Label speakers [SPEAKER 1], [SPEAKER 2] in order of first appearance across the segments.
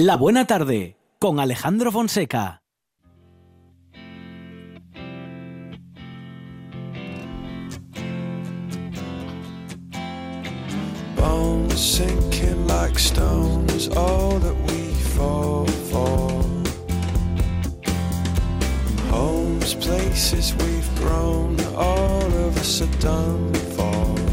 [SPEAKER 1] La Buena Tarde con Alejandro Fonseca.
[SPEAKER 2] Bones sinking like stones, all that we fall for. Homes, places we've grown, all of us are done for.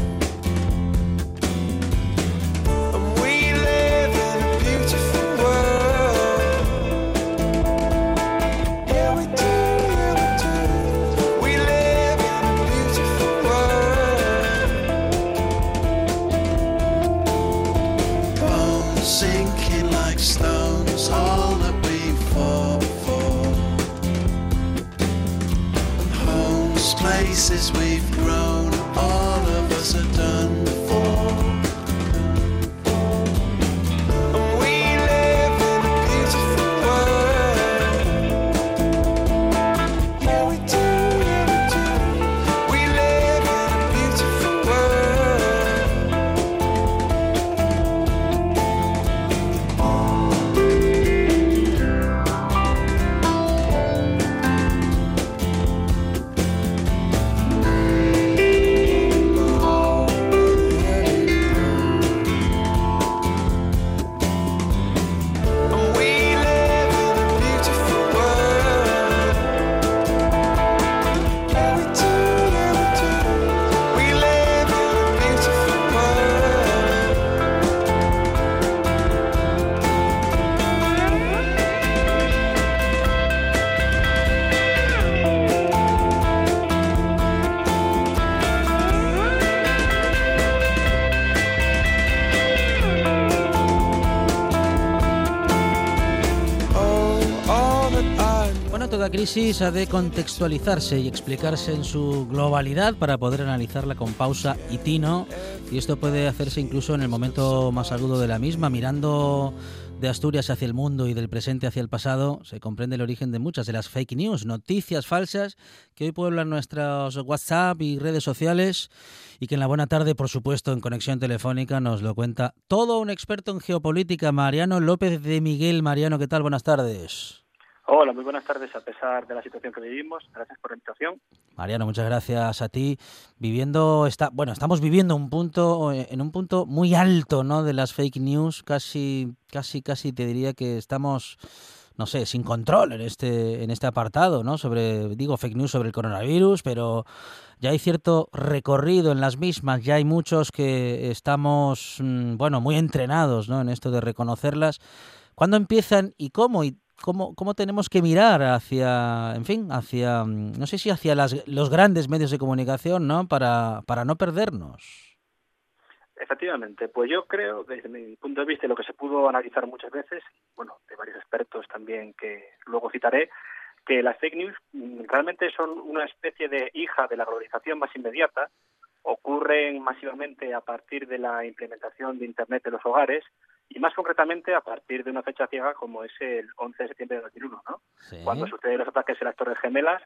[SPEAKER 3] Crisis ha de contextualizarse y explicarse en su globalidad para poder analizarla con pausa y tino. Y esto puede hacerse incluso en el momento más agudo de la misma, mirando de Asturias hacia el mundo y del presente hacia el pasado, se comprende el origen de muchas de las fake news, noticias falsas que hoy pueblan nuestros WhatsApp y redes sociales y que en la buena tarde, por supuesto, en conexión telefónica nos lo cuenta todo un experto en geopolítica, Mariano López de Miguel. Mariano, ¿qué tal? Buenas tardes.
[SPEAKER 4] Hola, muy buenas tardes a pesar de la situación que vivimos. Gracias por la invitación.
[SPEAKER 3] Mariano, muchas gracias a ti. Viviendo está, bueno, estamos viviendo un punto en un punto muy alto, ¿no? De las fake news, casi, casi, casi te diría que estamos, no sé, sin control en este, en este apartado, ¿no? Sobre, digo, fake news sobre el coronavirus, pero ya hay cierto recorrido en las mismas. Ya hay muchos que estamos, mm, bueno, muy entrenados, ¿no? En esto de reconocerlas. ¿Cuándo empiezan y cómo? Y cómo, cómo tenemos que mirar hacia, en fin, hacia, mm, no sé si hacia las, los grandes medios de comunicación, ¿no? Para, para no perdernos.
[SPEAKER 4] Efectivamente, pues yo creo, desde mi punto de vista, lo que se pudo analizar muchas veces, bueno, de varios expertos también que luego citaré, que las fake news mm, realmente son una especie de hija de la globalización más inmediata, ocurren masivamente a partir de la implementación de Internet en los hogares y más concretamente a partir de una fecha ciega como es el 11 de septiembre de 2001, ¿no?
[SPEAKER 3] Sí.
[SPEAKER 4] Cuando suceden los ataques en las Torres Gemelas,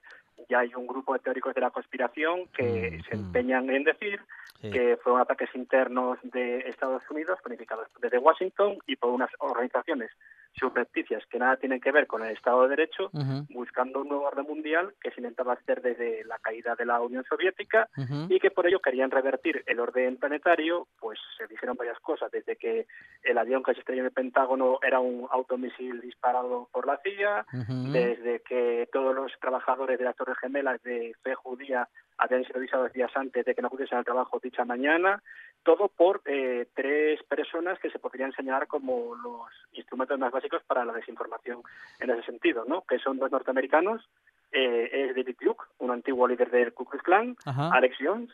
[SPEAKER 4] ya hay un grupo de teóricos de la conspiración que
[SPEAKER 3] Mm,
[SPEAKER 4] se
[SPEAKER 3] mm.
[SPEAKER 4] empeñan en decir
[SPEAKER 3] Sí.
[SPEAKER 4] que fueron ataques internos de Estados Unidos planificados desde Washington y por unas organizaciones subrepticias que nada tienen que ver con el Estado de Derecho, buscando un nuevo orden mundial que se intentaba hacer desde la caída de la Unión Soviética y que por ello querían revertir el orden planetario, pues se dijeron varias cosas, desde que el avión que se estrelló en el Pentágono era un automisil disparado por la CIA, desde que todos los trabajadores de las Torres Gemelas de fe judía habían sido avisados días antes de que no acudiesen al trabajo dicha mañana, todo por eh, tres personas que se podrían señalar como los instrumentos más básicos para la desinformación en ese sentido, ¿no? Que son dos norteamericanos, eh, es David Duke, un antiguo líder del Ku Klux Klan,
[SPEAKER 3] Ajá.
[SPEAKER 4] Alex Jones,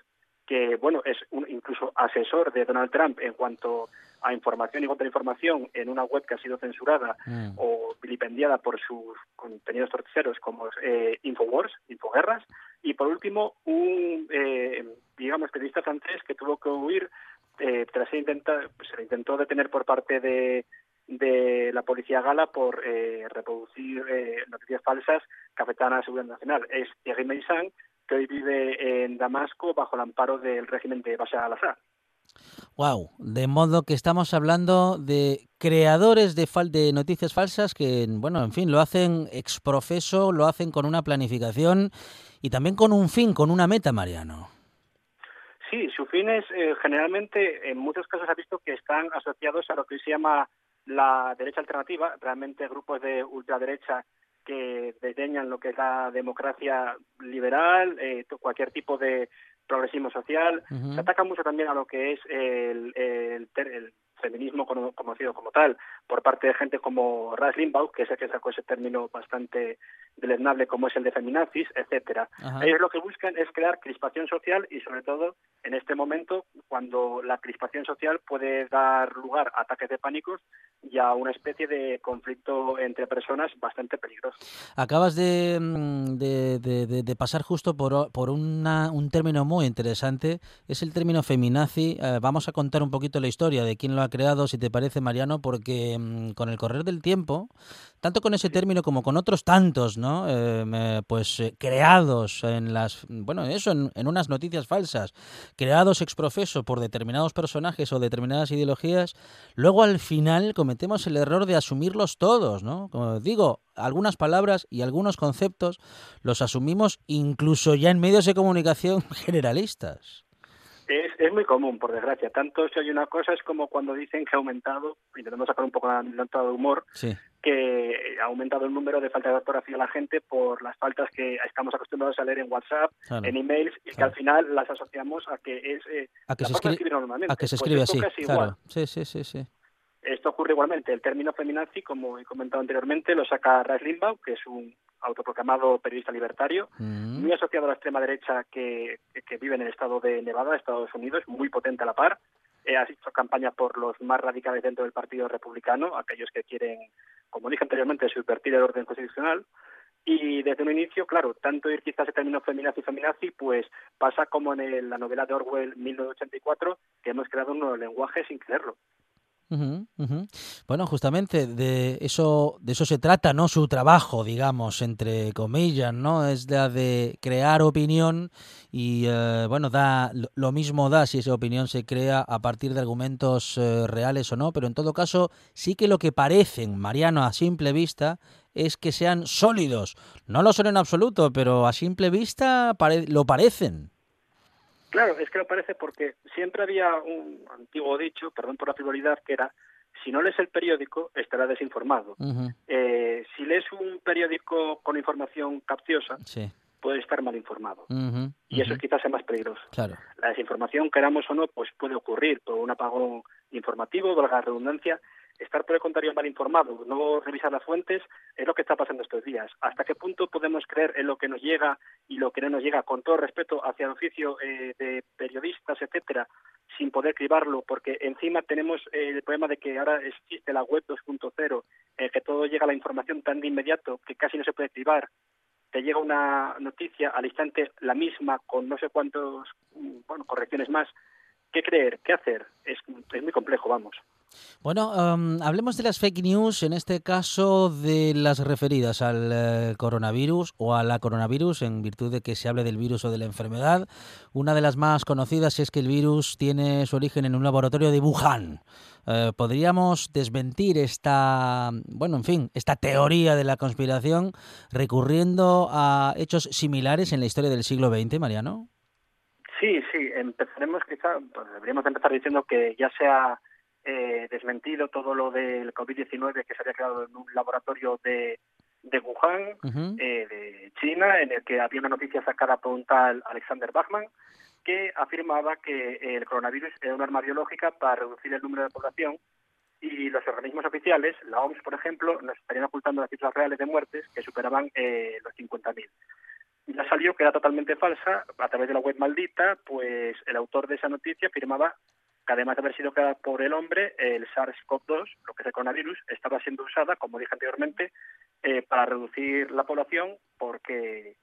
[SPEAKER 4] que bueno es un incluso asesor de Donald Trump en cuanto a información y contrainformación en una web que ha sido censurada
[SPEAKER 3] Mm.
[SPEAKER 4] o vilipendiada por sus contenidos torticeros como eh, Infowars, Infoguerras, y por último un eh, digamos periodista francés que tuvo que huir eh, tras intentar, se le intentó detener por parte de de la policía gala por eh, reproducir eh, noticias falsas que afectaban a la seguridad nacional. Es Thierry Meissan, que hoy vive en Damasco bajo el amparo del régimen de Bashar al-Assad.
[SPEAKER 3] Wow, de modo que estamos hablando de creadores de, noticias falsas que, bueno, en fin, lo hacen exprofeso, lo hacen con una planificación y también con un fin, con una meta, Mariano.
[SPEAKER 4] Sí, su fin es eh, generalmente, en muchos casos ha visto que están asociados a lo que se llama la derecha alternativa, realmente grupos de ultraderecha que desdeñan lo que es la democracia liberal, eh, cualquier tipo de progresismo social. Se ataca mucho también a lo que es el, el, feminismo cono- conocido como tal por parte de gente como Rush Limbaugh, que es el que sacó ese término bastante deleznable como es el de feminazis, etcétera.
[SPEAKER 3] Ajá.
[SPEAKER 4] Ellos lo que buscan es crear crispación social y sobre todo en este momento cuando la crispación social puede dar lugar a ataques de pánicos y a una especie de conflicto entre personas bastante peligroso.
[SPEAKER 3] Acabas de, mm, de, de- pasar justo por, por una- un término muy interesante, es el término feminazi. Eh, vamos a contar un poquito la historia de quién lo ha creado, si te parece, Mariano, porque mm, con el correr del tiempo, tanto con ese término como con otros tantos, ¿no? Eh, pues eh, creados en las, bueno, eso, en, en unas noticias falsas, creados ex profeso por determinados personajes o determinadas ideologías, luego al final cometemos el error de asumirlos todos, ¿no? Como digo, algunas palabras y algunos conceptos los asumimos incluso ya en medios de comunicación generalistas.
[SPEAKER 4] Es, es muy común, por desgracia. Tanto si hay una cosa es como cuando dicen que ha aumentado, intentando sacar un poco la nota de humor,
[SPEAKER 3] Sí.
[SPEAKER 4] que ha aumentado el número de faltas de ortografía a la gente por las faltas que estamos acostumbrados a leer en WhatsApp,
[SPEAKER 3] Claro.
[SPEAKER 4] en emails, y que al final las asociamos a que es eh,
[SPEAKER 3] A que
[SPEAKER 4] la
[SPEAKER 3] se escribe,
[SPEAKER 4] escribir normalmente.
[SPEAKER 3] a que se
[SPEAKER 4] Pues
[SPEAKER 3] escribe así,
[SPEAKER 4] igual.
[SPEAKER 3] claro. Sí, sí, sí, sí.
[SPEAKER 4] Esto ocurre igualmente. El término feminazi, como he comentado anteriormente, lo saca Rush Limbaugh, que es un autoproclamado periodista libertario,
[SPEAKER 3] Mm,
[SPEAKER 4] muy asociado a la extrema derecha que, que vive en el estado de Nevada, Estados Unidos, muy potente a la par. Eh, ha hecho campaña por los más radicales dentro del Partido Republicano, aquellos que quieren, como dije anteriormente, subvertir el orden constitucional. Y desde un inicio, claro, tanto ir quizás el término feminazi feminazi, pues pasa como en el- la novela de Orwell 1984, que hemos creado un nuevo lenguaje sin
[SPEAKER 3] Bueno, justamente de eso, de eso se trata, ¿no? Su trabajo, digamos, entre comillas, ¿no? Es la de crear opinión y, eh, bueno, da lo- mismo da si esa opinión se crea a partir de argumentos eh, reales o no, pero en todo caso sí que lo que parecen, Mariano, a simple vista, es que sean sólidos. No lo son en absoluto, pero a simple vista lo parecen.
[SPEAKER 4] Claro, es que lo parece porque siempre había un antiguo dicho, perdón por la frivolidad, que era, si no lees el periódico, estarás desinformado. Eh, si lees un periódico con información capciosa,
[SPEAKER 3] Sí.
[SPEAKER 4] puedes estar mal informado. Y eso quizás es más peligroso.
[SPEAKER 3] Claro.
[SPEAKER 4] La desinformación, queramos o no, pues puede ocurrir por un apagón informativo, valga la redundancia. Estar, por el contrario, mal informado, no revisar las fuentes, es lo que está pasando estos días. ¿Hasta qué punto podemos creer en lo que nos llega y lo que no nos llega, con todo respeto hacia el oficio eh, de periodistas, etcétera, sin poder cribarlo? Porque encima tenemos eh, el problema de que ahora existe la web 2.0, en que todo llega a la información tan de inmediato que casi no se puede cribar. Te llega una noticia al instante la misma con no sé cuántos mm, bueno correcciones más. Qué creer qué hacer es muy complejo vamos
[SPEAKER 3] Bueno, em, hablemos de las fake news, en este caso de las referidas al eh, coronavirus o a la coronavirus, en virtud de que se hable del virus o de la enfermedad. Una de las más conocidas es que el virus tiene su origen en un laboratorio de Wuhan. Eh, ¿Podríamos desmentir esta, bueno, en fin, esta teoría de la conspiración recurriendo a hechos similares en la historia del siglo XX, Mariano?
[SPEAKER 4] sí sí empezaremos quizá pues, deberíamos de empezar diciendo que ya se ha eh, desmentido todo lo del COVID-19 que se había creado en un laboratorio de, de Wuhan eh, de China, en el que había una noticia sacada por un tal Alexander Bachman, que afirmaba que el coronavirus era un arma biológica para reducir el número de población y los organismos oficiales, la OMS, por ejemplo, nos estarían ocultando las cifras reales de muertes que superaban eh, los 50.000. Ya salió que era totalmente falsa, a través de la web maldita, pues el autor de esa noticia afirmaba que además de haber sido creada por el hombre, el SARS-CoV-2, lo que es el coronavirus, estaba siendo usada, como dije anteriormente, eh, para reducir la población porque,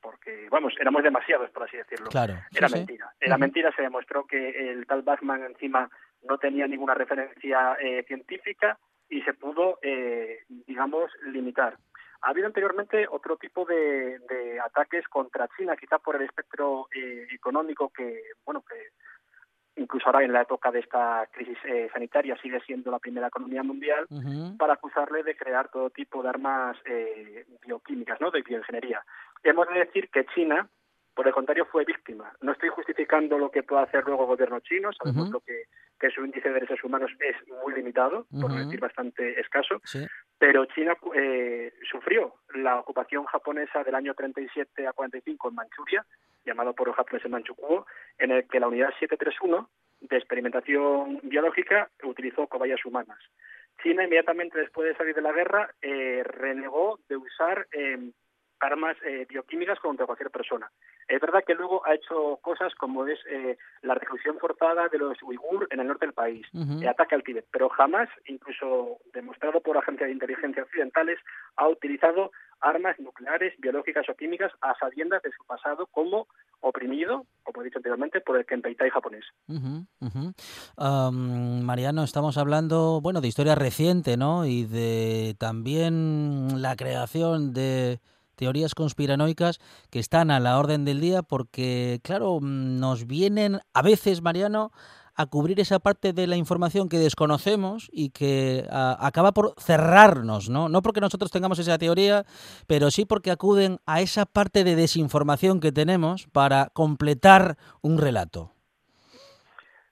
[SPEAKER 4] porque, vamos, éramos demasiados, por así decirlo.
[SPEAKER 3] Claro. sí,
[SPEAKER 4] Era
[SPEAKER 3] sí.
[SPEAKER 4] mentira. Era mentira, se demostró que el tal Bachman encima no tenía ninguna referencia eh, científica y se pudo, eh, digamos, limitar. Ha habido anteriormente otro tipo de, de ataques contra China, quizá por el espectro eh, económico que, bueno, que incluso ahora en la época de esta crisis eh, sanitaria sigue siendo la primera economía mundial, para acusarle de crear todo tipo de armas eh, bioquímicas, ¿no? de bioingeniería. Hemos de decir que China, por el contrario, fue víctima. No estoy justificando lo que pueda hacer luego el gobierno chino, sabemos lo que, que su índice de derechos humanos es muy limitado, por
[SPEAKER 3] Ujú.
[SPEAKER 4] decir bastante escaso,
[SPEAKER 3] Sí.
[SPEAKER 4] Pero China eh, sufrió la ocupación japonesa del año 37 a 45 en Manchuria, llamado por los japoneses Manchukuo, en el que la unidad 731 de experimentación biológica utilizó cobayas humanas. China, inmediatamente después de salir de la guerra, eh, renegó de usar eh, armas eh, bioquímicas contra cualquier persona. Es verdad que luego ha hecho cosas como es eh, la reclusión forzada de los uigur en el norte del país, el ataque al Tíbet, pero jamás, incluso demostrado por agencias de inteligencia occidentales, ha utilizado armas nucleares, biológicas o químicas a sabiendas de su pasado como oprimido, como he dicho anteriormente, por el Kempeitai japonés.
[SPEAKER 3] Ujú. Am, Mariano, estamos hablando, bueno, de historia reciente, ¿no? Y de también la creación de teorías conspiranoicas que están a la orden del día porque, claro, mm, nos vienen a veces, Mariano, a cubrir esa parte de la información que desconocemos y que ah, acaba por cerrarnos, ¿no? No porque nosotros tengamos esa teoría, pero sí porque acuden a esa parte de desinformación que tenemos para completar un relato.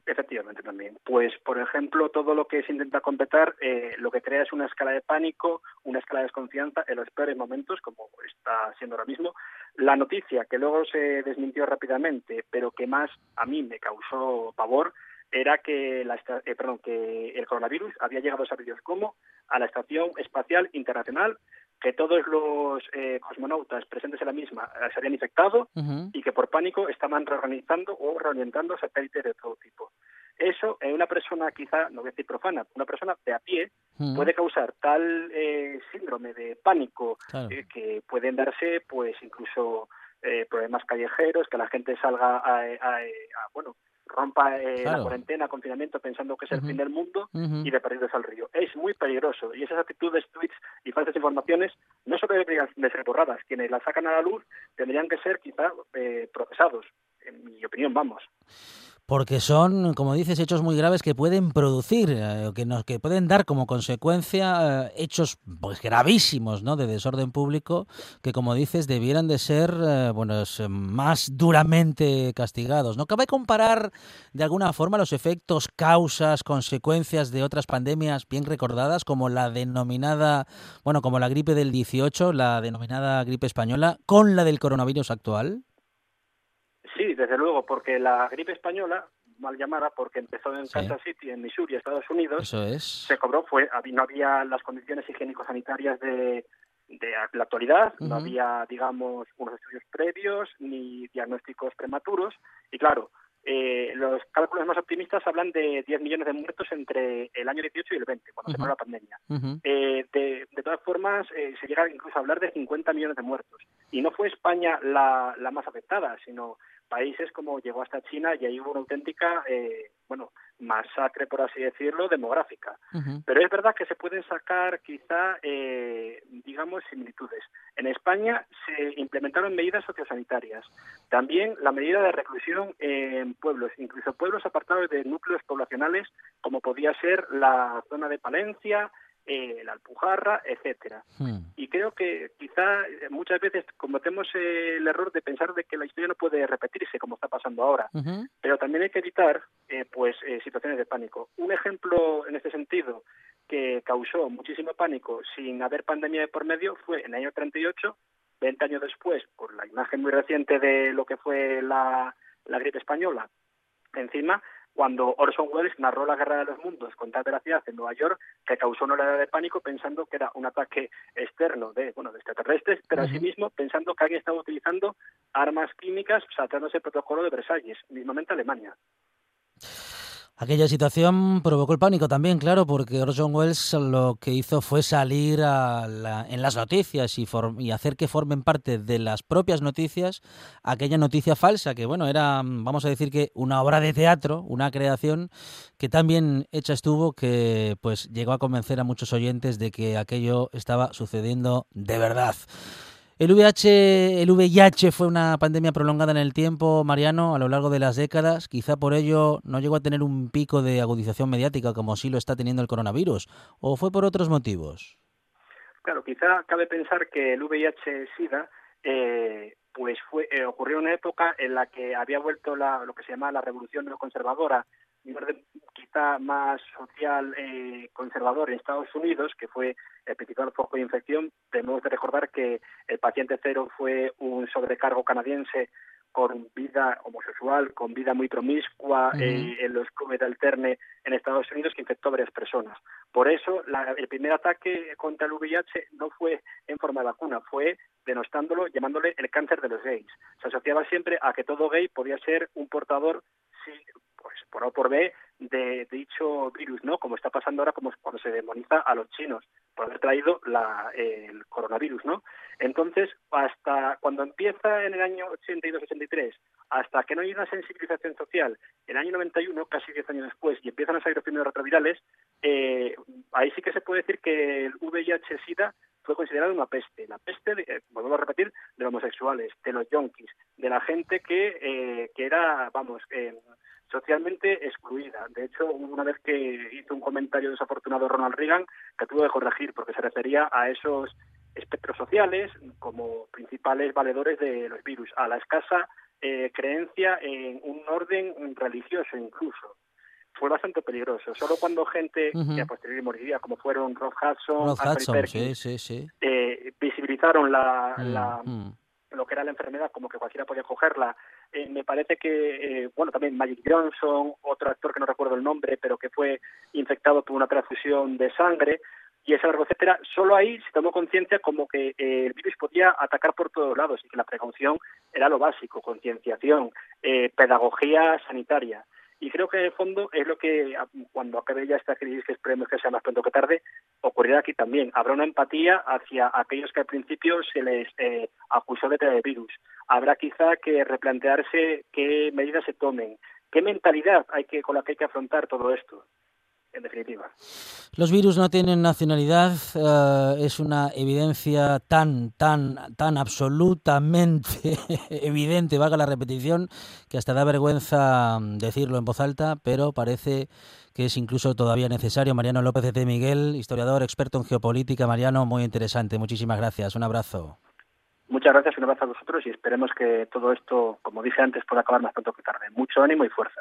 [SPEAKER 4] Efectivamente también. Pues, por ejemplo, todo lo que se intenta completar, eh, lo que crea es una escala de pánico, una escala de desconfianza en los peores momentos, como está siendo ahora mismo. La noticia, que luego se desmintió rápidamente, pero que más a mí me causó pavor, era que, la, eh, perdón, que el coronavirus había llegado, sabe Dios cómo, a la Estación Espacial Internacional, que todos los eh, cosmonautas presentes en la misma eh, se habían infectado y que por pánico estaban reorganizando o reorientando satélites de todo tipo. Eso en una persona quizá, no voy a decir profana, una persona de a pie puede causar tal eh, síndrome de pánico
[SPEAKER 3] Claro.
[SPEAKER 4] eh, que pueden darse pues incluso eh, problemas callejeros, que la gente salga a, a- a- bueno, rompa eh,
[SPEAKER 3] Claro.
[SPEAKER 4] la cuarentena, confinamiento pensando que es el fin del mundo y de perdidos al río. Es muy peligroso y esas actitudes, tweets y falsas informaciones no solo deberían de ser borradas. Quienes las sacan a la luz tendrían que ser quizá eh, procesados, en mi opinión, vamos.
[SPEAKER 3] Porque son, como dices, hechos muy graves que pueden producir, eh, que nos que pueden dar como consecuencia eh, hechos pues gravísimos, ¿no? De desorden público que, como dices, debieran de ser, eh, bueno, más duramente castigados. ¿No cabe comparar de alguna forma los efectos, causas, consecuencias de otras pandemias bien recordadas, como la denominada, bueno, como la gripe del 18, la denominada gripe española, con la del coronavirus actual?
[SPEAKER 4] Sí, desde luego, porque la gripe española, mal llamada, porque empezó en
[SPEAKER 3] Sí.
[SPEAKER 4] Kansas City, en Missouri, Estados Unidos,
[SPEAKER 3] Eso es.
[SPEAKER 4] se cobró, fue no había las condiciones higiénico-sanitarias de, de la actualidad, no había, digamos, unos estudios previos ni diagnósticos prematuros, y claro, eh, los cálculos más optimistas hablan de 10 millones de muertos entre el año 18 y el 20, cuando se paró la pandemia. Eh, de, de todas formas, eh, se llega incluso a hablar de 50 millones de muertos. Y no fue España la, la más afectada, sino países como llegó hasta China y ahí hubo una auténtica, eh, bueno, masacre, por así decirlo, demográfica. Pero es verdad que se pueden sacar quizá, eh, digamos, similitudes. En España se implementaron medidas sociosanitarias. También la medida de reclusión en pueblos, incluso pueblos apartados de núcleos poblacionales, como podía ser la zona de Palencia, eh, la Alpujarra, etcétera.
[SPEAKER 3] Hmm.
[SPEAKER 4] Y creo que quizá muchas veces cometemos eh, el error de pensar de que la historia no puede repetirse como está pasando ahora pero también hay que evitar eh, pues eh, situaciones de pánico. Un ejemplo en este sentido que causó muchísimo pánico sin haber pandemia de por medio fue en el año 38, 20 años después, por la imagen muy reciente de lo que fue la, la gripe española. Encima, cuando Orson Welles narró la Guerra de los Mundos con tal veracidad en Nueva York, que causó una oleada de pánico pensando que era un ataque externo de, bueno, de extraterrestres, pero asimismo pensando que alguien estaba utilizando armas químicas saltándose el protocolo de Versalles, mismamente Alemania.
[SPEAKER 3] Aquella situación provocó el pánico también, claro, porque Orson Welles lo que hizo fue salir a en las noticias y, y hacer que formen parte de las propias noticias aquella noticia falsa, que bueno, era, vamos a decir que una obra de teatro, una creación que tan bien hecha estuvo que pues llegó a convencer a muchos oyentes de que aquello estaba sucediendo de verdad. El VIH, el VIH fue una pandemia prolongada en el tiempo, Mariano, a lo largo de las décadas. Quizá por ello no llegó a tener un pico de agudización mediática como sí lo está teniendo el coronavirus. ¿O fue por otros motivos?
[SPEAKER 4] Claro, quizá cabe pensar que el VIH-Sida eh, pues fue eh, ocurrió en una época en la que había vuelto la, lo que se llama la revolución neoconservadora, orden quizá más social eh, conservador en Estados Unidos, que fue el principal foco de infección. Tenemos que recordar que el paciente cero fue un sobrecargo canadiense con vida homosexual, con vida muy promiscua eh, en los clubes de alterne en Estados Unidos que infectó a varias personas. Por eso la- el primer ataque contra el VIH no fue en forma de vacuna, fue denostándolo, llamándole el cáncer de los gays. Se asociaba siempre a que todo gay podía ser un portador, sí, pues por o por B, de dicho virus, ¿no? Como está pasando ahora, como cuando se demoniza a los chinos por haber traído la, el coronavirus, ¿no? Entonces, hasta cuando empieza en el año 82-83, hasta que no hay una sensibilización social, el año 91, casi 10 años después, y empiezan a salir los primeros retrovirales, eh, ahí sí que se puede decir que el VIH-Sida fue considerado una peste. La peste, de, eh, volvemos a repetir, de los homosexuales, de los yonkis, de la gente que, eh, que era, vamos, eh, socialmente excluida. De hecho, una vez que hizo un comentario desafortunado Ronald Reagan que tuvo que corregir porque se refería a esos espectros sociales como principales valedores de los virus, a la escasa eh, creencia en un orden religioso incluso. Fue bastante peligroso. Solo cuando gente
[SPEAKER 3] Ujú.
[SPEAKER 4] que a posteriori moriría, como fueron Rob Hudson,
[SPEAKER 3] Rod
[SPEAKER 4] Anthony
[SPEAKER 3] Hudson,
[SPEAKER 4] Perkins,
[SPEAKER 3] sí, sí, sí.
[SPEAKER 4] eh, visibilizaron la,
[SPEAKER 3] Mm,
[SPEAKER 4] la,
[SPEAKER 3] mm.
[SPEAKER 4] Lo que era la enfermedad, como que cualquiera podía cogerla. Eh, me parece que, eh, bueno, también Magic Johnson, otro actor que no recuerdo el nombre, pero que fue infectado por una transfusión de sangre, y esa largo etcétera, solo ahí se tomó conciencia como que eh, el virus podía atacar por todos lados y que la precaución era lo básico, concienciación, pedagogía sanitaria. Y creo que en el fondo es lo que a- cuando acabe ya esta crisis, que esperemos que sea más pronto que tarde, ocurrirá aquí también. Habrá una empatía hacia aquellos que al principio se les eh, acusó de el virus. Habrá quizá que replantearse qué medidas se tomen, qué mentalidad hay que con la que hay que afrontar todo esto. En definitiva.
[SPEAKER 3] Los virus no tienen nacionalidad, eh, es una evidencia tan, tan, tan absolutamente evidente, valga la repetición, que hasta da vergüenza decirlo en voz alta, pero parece que es incluso todavía necesario. Mariano López de Miguel, historiador, experto en geopolítica. Mariano, muy interesante. Muchísimas gracias. Un abrazo.
[SPEAKER 4] Muchas gracias, un abrazo a vosotros y esperemos que todo esto, como dije antes, pueda acabar más pronto que tarde. Mucho ánimo y fuerza.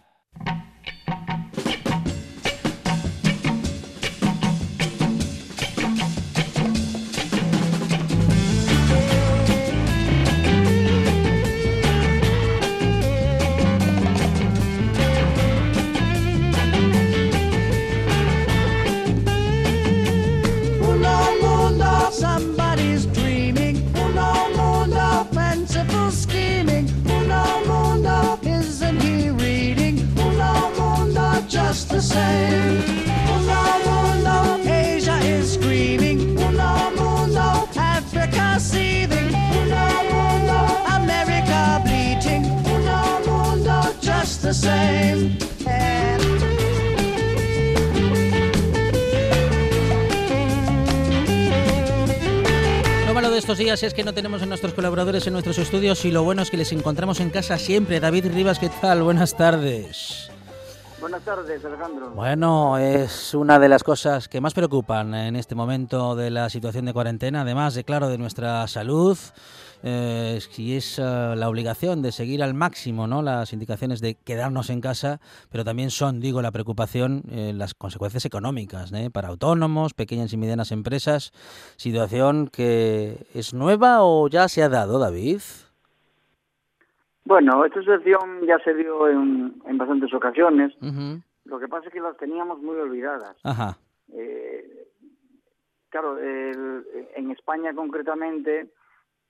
[SPEAKER 3] Días es que no tenemos a nuestros colaboradores en nuestros estudios y lo bueno es que les encontramos en casa siempre. David Rivas, ¿qué tal? Buenas tardes.
[SPEAKER 4] Buenas tardes, Alejandro.
[SPEAKER 3] Bueno, es una de las cosas que más preocupan en este momento de la situación de cuarentena, además de, claro, de nuestra salud eh, si es eh, la obligación de seguir al máximo ¿no? las indicaciones de quedarnos en casa, pero también son, digo, la preocupación, eh, las consecuencias económicas ¿eh? para autónomos, pequeñas y medianas empresas. Situación que es nueva o ya se ha dado, David.
[SPEAKER 5] Bueno, esta situación ya se dio en, en bastantes ocasiones. Lo que pasa es que las teníamos muy olvidadas.
[SPEAKER 3] Ajá.
[SPEAKER 5] Claro, el- en España concretamente,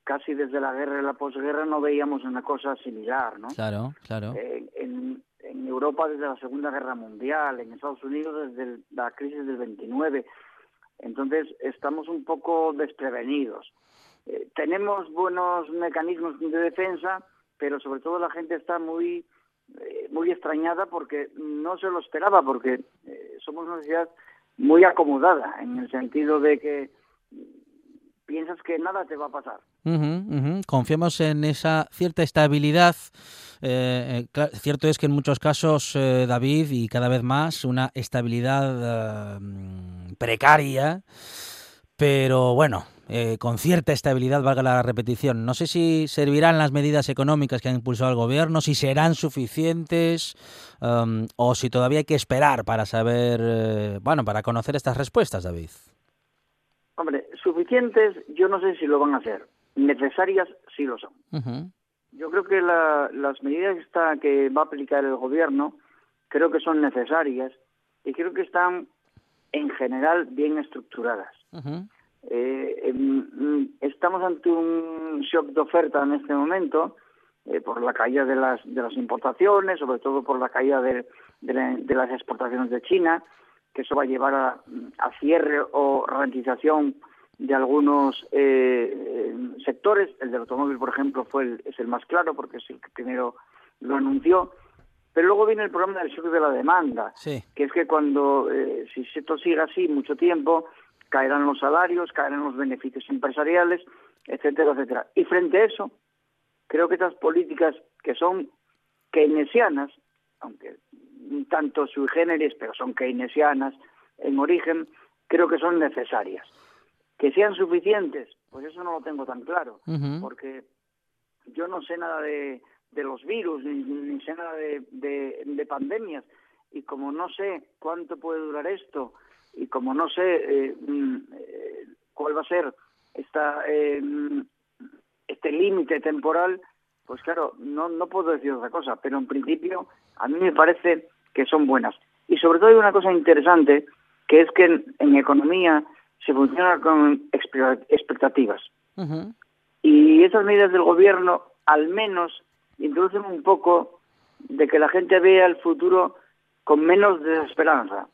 [SPEAKER 5] casi desde la guerra y la posguerra no veíamos una cosa similar, ¿no?
[SPEAKER 3] Claro, claro.
[SPEAKER 5] Eh, en, en Europa desde la Segunda Guerra Mundial, en Estados Unidos desde el- la crisis del 29. Entonces estamos un poco desprevenidos. Eh, tenemos buenos mecanismos de defensa, pero sobre todo la gente está muy eh, muy extrañada porque no se lo esperaba, porque eh, somos una sociedad muy acomodada en el sentido de que piensas que nada te va a pasar.
[SPEAKER 3] Confiamos en esa cierta estabilidad. Eh, eh, cierto es que en muchos casos, eh, David, y cada vez más, una estabilidad eh, precaria, pero bueno, con cierta estabilidad, valga la repetición. No sé si servirán las medidas económicas que ha impulsado el gobierno, si serán suficientes um, o si todavía hay que esperar para saber, bueno, para conocer estas respuestas, David.
[SPEAKER 5] Hombre, suficientes yo no sé si lo van a hacer. Necesarias sí lo son. Yo creo que la- las medidas que, está- que va a aplicar el gobierno creo que son necesarias y creo que están en general bien estructuradas. Eh, em, estamos ante un shock de oferta en este momento eh, por la caída de las, de las importaciones, sobre todo por la caída de, de la- de las exportaciones de China, que eso va a llevar a, a cierre o ralentización de algunos eh, eh, sectores. El del automóvil, por ejemplo, fue el- es el más claro porque es el que primero lo anunció. Pero luego viene el problema del shock de la demanda
[SPEAKER 3] Sí.
[SPEAKER 5] que es que cuando, eh, si esto sigue así mucho tiempo, caerán los salarios, caerán los beneficios empresariales, etcétera, etcétera. Y frente a eso, creo que estas políticas que son keynesianas, aunque un tanto sui generis, pero son keynesianas en origen, creo que son necesarias. Que sean suficientes, pues eso no lo tengo tan claro, porque yo no sé nada de, de los virus, ni, ni sé nada de, de- de pandemias, y como no sé cuánto puede durar esto, y como no sé eh, mm, eh, cuál va a ser esta, eh, mm, este límite temporal, pues claro, no, no puedo decir otra cosa, pero en principio a mí me parece que son buenas. Y sobre todo hay una cosa interesante, que es que en, en economía se funciona con expe- expectativas. Y esas medidas del gobierno al menos introducen un poco de que la gente vea el futuro con menos desesperanza.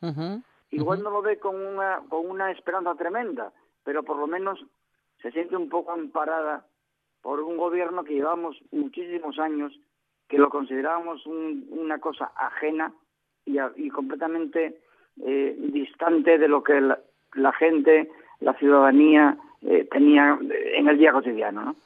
[SPEAKER 5] Igual no lo ve con una, con una esperanza tremenda, pero por lo menos se siente un poco amparada por un gobierno que llevamos muchísimos años, que lo considerábamos un- una cosa ajena y, a- y completamente eh, distante de lo que la, la gente, la ciudadanía eh, tenía en el día cotidiano. ¿no?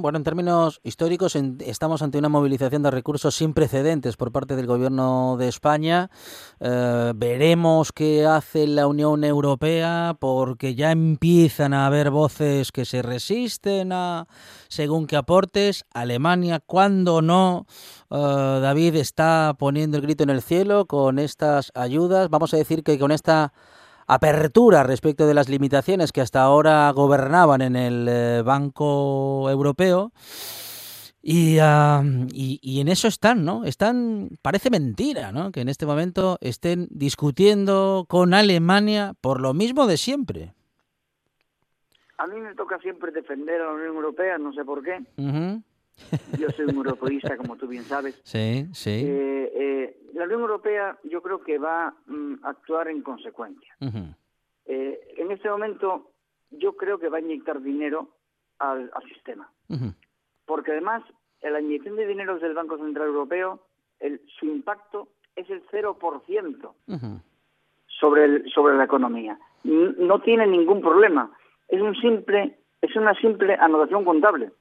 [SPEAKER 3] Bueno, en términos históricos en- estamos ante una movilización de recursos sin precedentes por parte del Gobierno de España. Eh, veremos qué hace la Unión Europea porque ya empiezan a haber voces que se resisten a según qué aportes. Alemania, cuando no, eh, David está poniendo el grito en el cielo con estas ayudas. Vamos a decir que con esta apertura respecto de las limitaciones que hasta ahora gobernaban en el eh, Banco Europeo. Y, y, y en eso están, ¿no? Están, parece mentira, ¿no? Que en este momento estén discutiendo con Alemania por lo mismo de siempre.
[SPEAKER 5] A mí me toca siempre defender a la Unión Europea, no sé por qué. Yo soy un europeísta, como tú bien sabes.
[SPEAKER 3] Sí, sí.
[SPEAKER 5] Eh, eh, la Unión Europea yo creo que va mm, a actuar en consecuencia. Eh, en este momento yo creo que va a inyectar dinero al, al sistema, porque además la inyección de dinero del Banco Central Europeo, el, su impacto es el 0%
[SPEAKER 3] Ujú.
[SPEAKER 5] sobre, el, sobre la economía. N- No tiene ningún problema. Es un simple, es una simple anotación contable.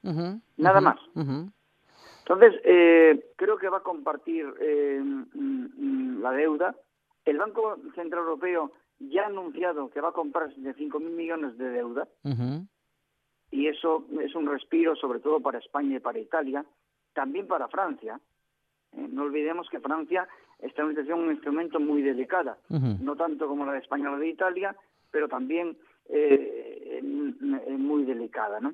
[SPEAKER 5] Nada más. Entonces, eh, creo que va a compartir eh, mm, mm, la deuda. El Banco Central Europeo ya ha anunciado que va a comprar 65 mil millones de deuda. Y eso es un respiro sobre todo para España y para Italia, también para Francia. Eh, no olvidemos que Francia está en una situación, un instrumento muy delicada, no tanto como la de España o la de Italia, pero también eh, muy delicada, ¿no?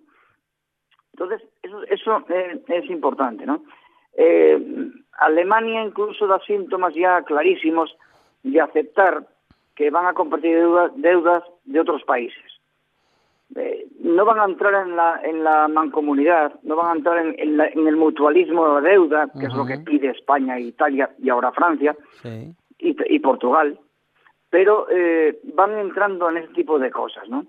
[SPEAKER 5] Entonces, eso, eso eh, es importante, ¿no? Eh, Alemania incluso da síntomas ya clarísimos de aceptar que van a compartir deuda- deudas de otros países. Eh, no van a entrar en la, en la mancomunidad, no van a entrar en, en la- en el mutualismo de la deuda, que es lo que pide España, Italia y ahora Francia
[SPEAKER 3] Sí.
[SPEAKER 5] y, y Portugal, pero eh, van entrando en ese tipo de cosas, ¿no?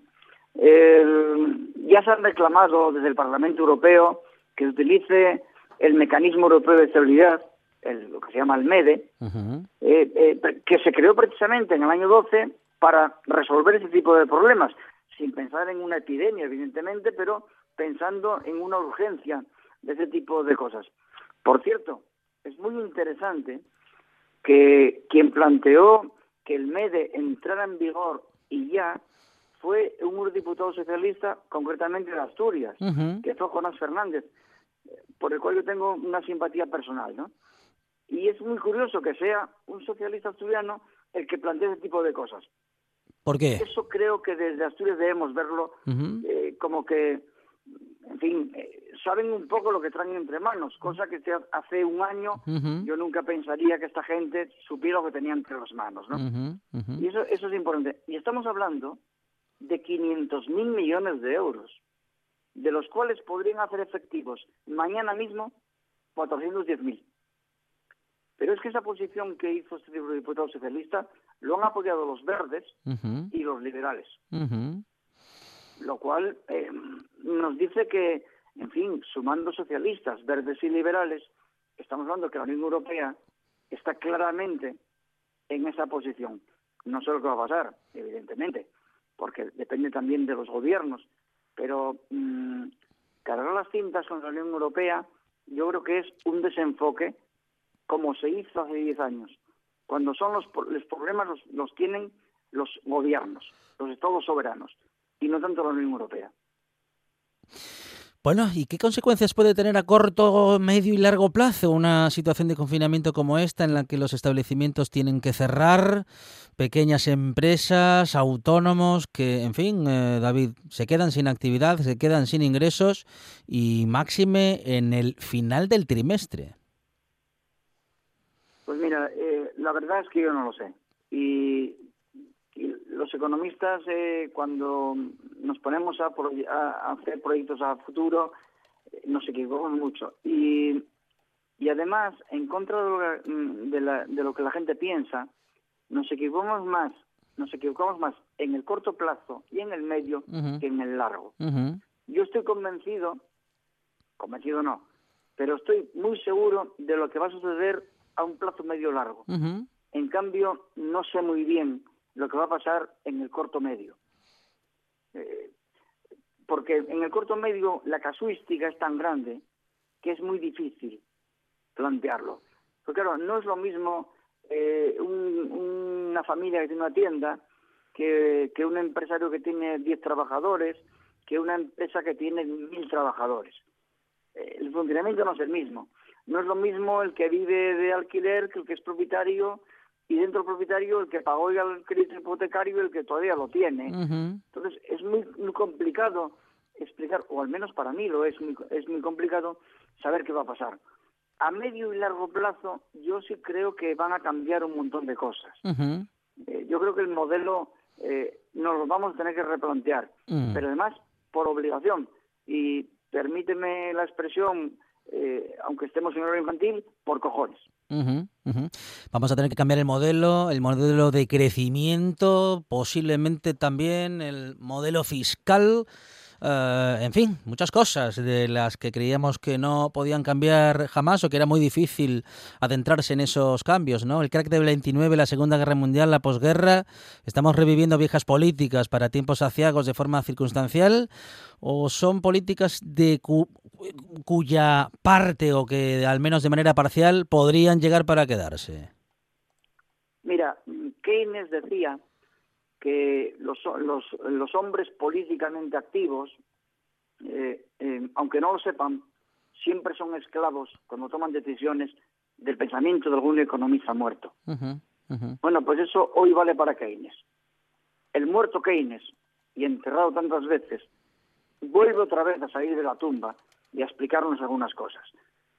[SPEAKER 5] El- ya se han reclamado desde el Parlamento Europeo que utilice el mecanismo europeo de estabilidad, el- lo que se llama el MEDE,
[SPEAKER 3] Ujú.
[SPEAKER 5] eh, eh, que se creó precisamente en el año 12 para resolver ese tipo de problemas, sin pensar en una epidemia, evidentemente, pero pensando en una urgencia de ese tipo de cosas. Por cierto, es muy interesante que quien planteó que el MEDE entrara en vigor y ya fue un eurodiputado socialista, concretamente de Asturias, que fue Jonás Fernández, eh, por el cual yo tengo una simpatía personal, ¿no? Y es muy curioso que sea un socialista asturiano el que plantea ese tipo de cosas.
[SPEAKER 3] ¿Por qué?
[SPEAKER 5] Eso creo que desde Asturias debemos verlo eh, como que, en fin, eh, saben un poco lo que traen entre manos, cosa que se- hace un año yo nunca pensaría que esta gente supiera lo que tenía entre las manos, ¿no? Y eso, eso es importante. Y estamos hablando de 500 mil millones de euros, de los cuales podrían hacer efectivos mañana mismo 410 mil. Pero es que esa posición que hizo este diputado socialista lo han apoyado los verdes y los liberales. Lo cual eh, nos dice que, en fin, sumando socialistas, verdes y liberales, estamos hablando que la Unión Europea está claramente en esa posición. No sé lo que va a pasar, evidentemente, porque depende también de los gobiernos, pero mm, cargar las cintas con la Unión Europea yo creo que es un desenfoque como se hizo hace 10 años, cuando son los, los problemas los, los tienen los gobiernos, los estados soberanos, y no tanto la Unión Europea.
[SPEAKER 3] Bueno, ¿y qué consecuencias puede tener a corto, medio y largo plazo una situación de confinamiento como esta en la que los establecimientos tienen que cerrar, pequeñas empresas, autónomos que, en fin, eh, David, se quedan sin actividad, se quedan sin ingresos y máxime en el final del trimestre?
[SPEAKER 5] Pues mira, eh, la verdad es que yo no lo sé. Y, los economistas, eh, cuando nos ponemos a, a- hacer proyectos a futuro, eh, nos equivocamos mucho. Y, y además, en contra de lo, que, mm, de, la- de lo que la gente piensa, nos equivocamos más, nos equivocamos más en el corto plazo y en el medio que en el largo. Yo estoy convencido, convencido no, pero estoy muy seguro de lo que va a suceder a un plazo medio largo. En cambio, no sé muy bien lo que va a pasar en el corto medio. Eh, porque en el corto medio la casuística es tan grande que es muy difícil plantearlo. Porque claro, no es lo mismo eh, un- una familia que tiene una tienda que, que un empresario que tiene 10 trabajadores, que una empresa que tiene mil trabajadores. Eh, el funcionamiento no es el mismo. No es lo mismo el que vive de alquiler que el que es propietario y dentro del propietario el que pagó ya el crédito hipotecario y el que todavía lo tiene. Entonces es muy, muy complicado explicar, o al menos para mí lo es, muy, es muy complicado saber qué va a pasar. A medio y largo plazo yo sí creo que van a cambiar un montón de cosas. Eh, yo creo que el modelo eh, nos lo vamos a tener que replantear,
[SPEAKER 3] Mm.
[SPEAKER 5] pero además por obligación. Y permíteme la expresión, eh, aunque estemos en horario infantil, por cojones.
[SPEAKER 3] Vamos a tener que cambiar el modelo, el modelo de crecimiento, posiblemente también el modelo fiscal, eh, en fin, muchas cosas de las que creíamos que no podían cambiar jamás o que era muy difícil adentrarse en esos cambios, ¿no? El crack del 29, la Segunda Guerra Mundial, la posguerra, estamos reviviendo viejas políticas para tiempos aciagos de forma circunstancial o son políticas de cuya parte o que al menos de manera parcial podrían llegar para quedarse.
[SPEAKER 5] Mira, Keynes decía que los, los, los hombres políticamente activos eh, eh, aunque no lo sepan, siempre son esclavos cuando toman decisiones del pensamiento de algún economista muerto. Bueno, pues eso hoy vale para Keynes. El muerto Keynes, y enterrado tantas veces, vuelve otra vez a salir de la tumba y a explicarnos algunas cosas.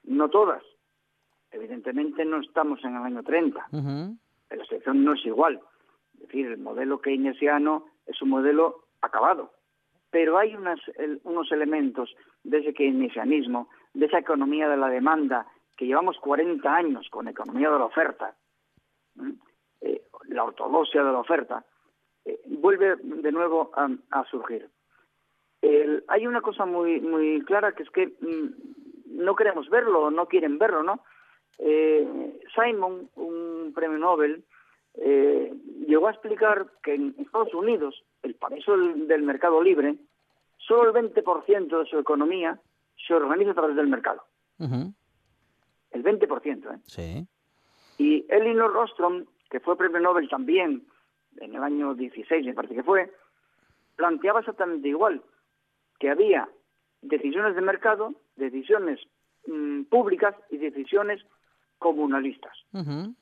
[SPEAKER 5] No todas. Evidentemente no estamos en el año 30.
[SPEAKER 3] Ujú.
[SPEAKER 5] La situación no es igual. Es decir, el modelo keynesiano es un modelo acabado. Pero hay unas, el- unos elementos de ese keynesianismo, de esa economía de la demanda, que llevamos 40 años con economía de la oferta. Eh, la ortodoxia de la oferta, eh, vuelve de nuevo a, a surgir. El- hay una cosa muy muy clara que es que mm, no queremos verlo, no quieren verlo, ¿no? Eh, Simon, un premio Nobel, eh, llegó a explicar que en Estados Unidos, el paraíso del, del mercado libre, solo el 20% de su economía se organiza a través del mercado. El 20%, ¿eh?
[SPEAKER 3] Sí.
[SPEAKER 5] Y Elinor Ostrom, que fue premio Nobel también en el año 16, me parece que fue, planteaba exactamente igual, que había decisiones de mercado, decisiones mm, públicas y decisiones comunalistas.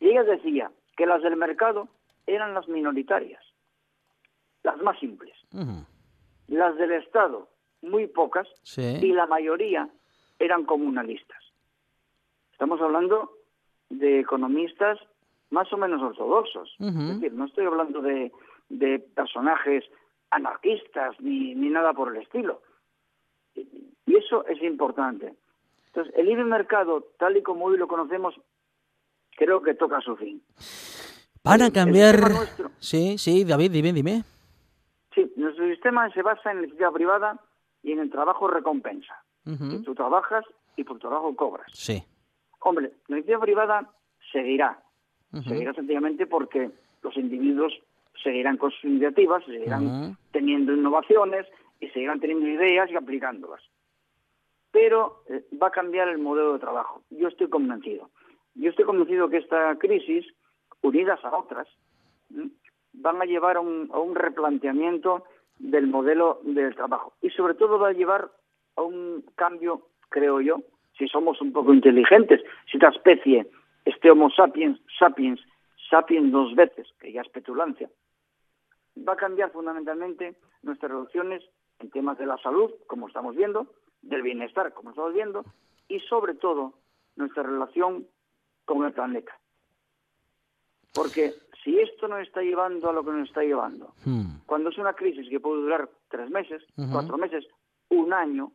[SPEAKER 5] Y ella decía que las del mercado eran las minoritarias, las más simples. Las del Estado, muy pocas, y la mayoría eran comunalistas. Estamos hablando de economistas más o menos ortodoxos. Es decir, no estoy hablando de, de personajes anarquistas ni, ni nada por el estilo. Y eso es importante. Entonces, el libre mercado, tal y como hoy lo conocemos, creo que toca su fin.
[SPEAKER 3] Van a cambiar.
[SPEAKER 5] nuestro-
[SPEAKER 3] Sí, sí, David, dime, dime.
[SPEAKER 5] Sí, nuestro sistema se basa en la iniciativa privada y en el trabajo recompensa. Que tú trabajas y por tu trabajo cobras.
[SPEAKER 3] Sí.
[SPEAKER 5] Hombre, la iniciativa privada seguirá. Seguirá sencillamente porque los individuos seguirán con sus iniciativas, seguirán
[SPEAKER 3] Ujú.
[SPEAKER 5] teniendo innovaciones y seguirán teniendo ideas y aplicándolas. Pero eh, va a cambiar el modelo de trabajo. Yo estoy convencido. Yo estoy convencido que esta crisis, unidas a otras, van a llevar a un, a un replanteamiento del modelo del trabajo. Y sobre todo va a llevar a un cambio, creo yo, si somos un poco inteligentes, si esta especie, este Homo sapiens, sapiens, sapiens dos veces, que ya es petulancia, va a cambiar fundamentalmente nuestras relaciones en temas de la salud, como estamos viendo, del bienestar, como estamos viendo, y sobre todo nuestra relación con el planeta. Porque si esto nos está llevando a lo que nos está llevando,
[SPEAKER 3] Hmm.
[SPEAKER 5] cuando es una crisis que puede durar tres meses, cuatro meses, un año,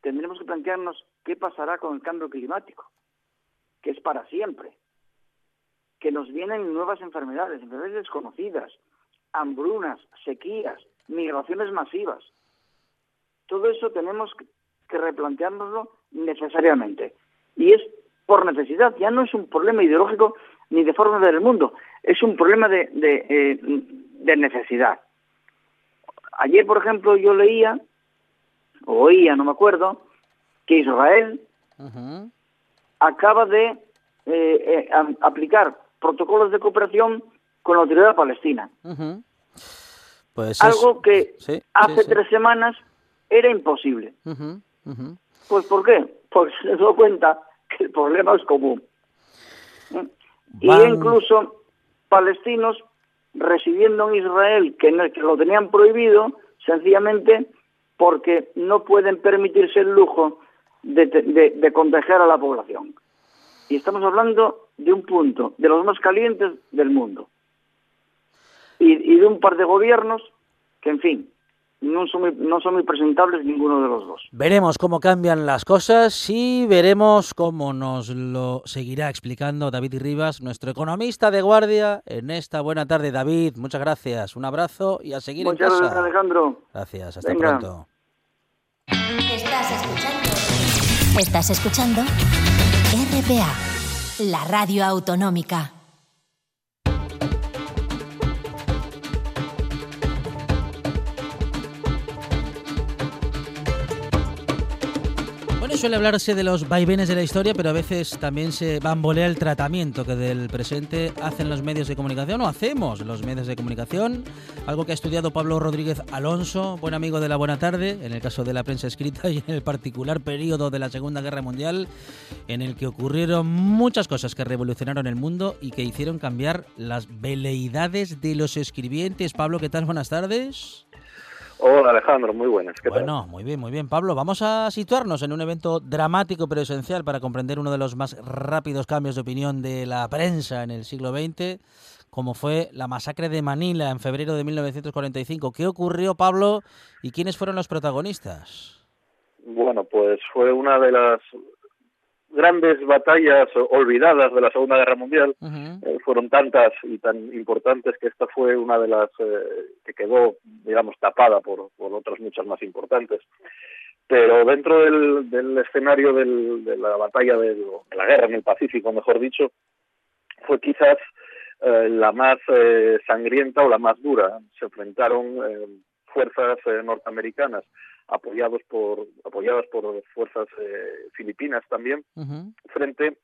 [SPEAKER 5] tendremos que plantearnos qué pasará con el cambio climático, que es para siempre, que nos vienen nuevas enfermedades, enfermedades desconocidas, hambrunas, sequías, migraciones masivas. Todo eso tenemos que- replanteárnoslo necesariamente. Y es por necesidad, ya no es un problema ideológico ni de forma del mundo, es un problema de, de, eh, de necesidad. Ayer, por ejemplo, yo leía, o oía, no me acuerdo, que Israel acaba de eh, eh, aplicar protocolos de cooperación con la autoridad palestina.
[SPEAKER 3] Pues es-
[SPEAKER 5] Algo que
[SPEAKER 3] sí,
[SPEAKER 5] hace
[SPEAKER 3] sí.
[SPEAKER 5] tres semanas era imposible. Pues ¿por qué? Porque se dio cuenta que el problema es común. ¿Eh? Y incluso palestinos residiendo en Israel, que, no- que lo tenían prohibido, sencillamente porque no pueden permitirse el lujo de, de- de- de contagiar a la población. Y estamos hablando de un punto, de los más calientes del mundo. Y, y de un par de gobiernos que, en fin, no son, muy, no son muy presentables ninguno de los dos.
[SPEAKER 3] Veremos cómo cambian las cosas y veremos cómo nos lo seguirá explicando David Rivas, nuestro economista de guardia, en esta buena tarde. David, muchas gracias. Un abrazo y a seguir
[SPEAKER 5] Muchas
[SPEAKER 3] en
[SPEAKER 5] gracias,
[SPEAKER 3] casa.
[SPEAKER 5] Alejandro.
[SPEAKER 3] Gracias, hasta
[SPEAKER 5] Venga.
[SPEAKER 3] pronto.
[SPEAKER 6] Estás escuchando. Estás escuchando RPA, la radio autonómica.
[SPEAKER 3] Suele hablarse de los vaivenes de la historia, pero a veces también se bambolea el tratamiento que del presente hacen los medios de comunicación o hacemos los medios de comunicación. Algo que ha estudiado Pablo Rodríguez Alonso, buen amigo de la Buena Tarde, en el caso de la prensa escrita y en el particular periodo de la Segunda Guerra Mundial, en el que ocurrieron muchas cosas que revolucionaron el mundo y que hicieron cambiar las veleidades de los escribientes. Pablo, ¿qué tal? Buenas tardes.
[SPEAKER 7] Hola Alejandro, muy buenas. ¿Qué tal?
[SPEAKER 3] Bueno, muy bien, muy bien. Pablo, vamos a situarnos en un evento dramático pero esencial para comprender uno de los más rápidos cambios de opinión de la prensa en el siglo XX, como fue la masacre de Manila en febrero de 1945. ¿Qué ocurrió, Pablo, y quiénes fueron los protagonistas?
[SPEAKER 7] Bueno, pues fue una de las grandes batallas olvidadas de la Segunda Guerra Mundial. Eh, fueron tantas y tan importantes que esta fue una de las eh, que quedó, digamos, tapada por, por otras muchas más importantes. Pero dentro del, del escenario del- de la batalla de, de la guerra en el Pacífico, mejor dicho, fue quizás eh, la más eh, sangrienta o la más dura. Se enfrentaron fuerzas norteamericanas apoyados por apoyadas por fuerzas eh, filipinas también frente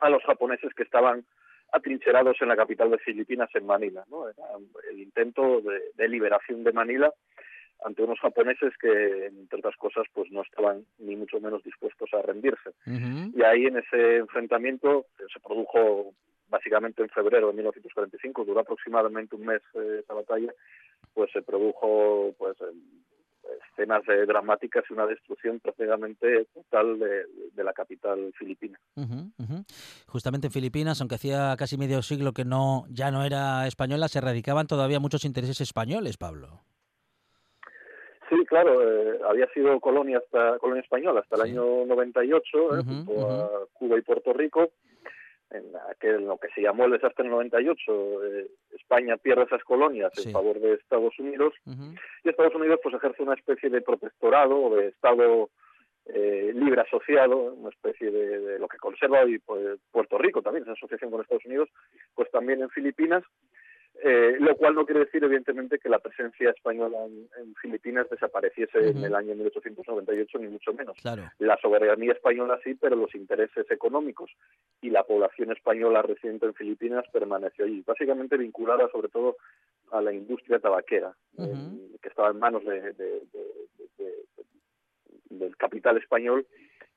[SPEAKER 7] a los japoneses que estaban atrincherados en la capital de Filipinas, en Manila. ¿no? Era el intento de, de liberación de Manila ante unos japoneses que, entre otras cosas, pues no estaban ni mucho menos dispuestos a rendirse. Y ahí en ese enfrentamiento que se produjo básicamente en febrero de 1945, duró aproximadamente un mes eh, esa batalla, pues se produjo pues eh, escenas eh, dramáticas y una destrucción prácticamente total de, de la capital filipina.
[SPEAKER 3] Ujú. Justamente en Filipinas, aunque hacía casi medio siglo que no ya no era española, se radicaban todavía muchos intereses españoles, Pablo.
[SPEAKER 7] Sí, claro, eh, había sido colonia hasta colonia española hasta el
[SPEAKER 3] Sí.
[SPEAKER 7] año 98, eh,
[SPEAKER 3] Ujú,
[SPEAKER 7] junto a Cuba y Puerto Rico. En aquel, lo que se llamó el desastre del 98, eh, España pierde esas colonias
[SPEAKER 3] Sí.
[SPEAKER 7] en favor de Estados Unidos y Estados Unidos pues ejerce una especie de protectorado o de Estado eh, libre asociado, una especie de, de lo que conserva hoy pues, Puerto Rico también, esa asociación con Estados Unidos, pues también en Filipinas, eh, lo cual no quiere decir evidentemente que la presencia española en, en Filipinas desapareciese en el año 1898, ni mucho menos.
[SPEAKER 3] Claro.
[SPEAKER 7] La soberanía española sí, pero los intereses económicos y la población española residente en Filipinas permaneció allí, básicamente vinculada sobre todo a la industria tabaquera, eh, que estaba en manos de- del capital español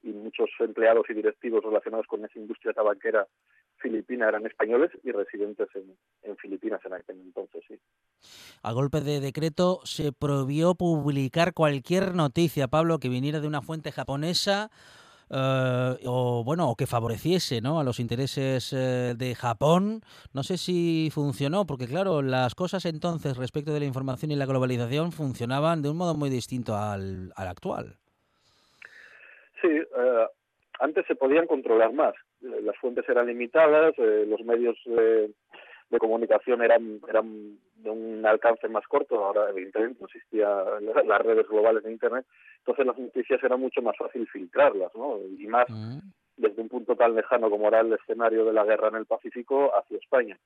[SPEAKER 7] y muchos empleados y directivos relacionados con esa industria tabaquera filipina eran españoles y residentes en, en Filipinas en aquel entonces, sí.
[SPEAKER 3] A golpe de decreto se prohibió publicar cualquier noticia, Pablo, que viniera de una fuente japonesa eh, o bueno o que favoreciese ¿no? a los intereses eh, de Japón. No sé si funcionó, porque claro, las cosas entonces respecto de la información y la globalización funcionaban de un modo muy distinto al, al actual.
[SPEAKER 7] Sí, eh, antes se podían controlar más. Eh, Las fuentes eran limitadas, eh, los medios de comunicación eran, eran de un alcance más corto. Ahora, evidentemente, no existían las redes globales de Internet. Entonces, las noticias era mucho más fácil filtrarlas, ¿no? Y más
[SPEAKER 3] Mm,
[SPEAKER 7] desde un punto tan lejano como era el escenario de la guerra en el Pacífico hacia España.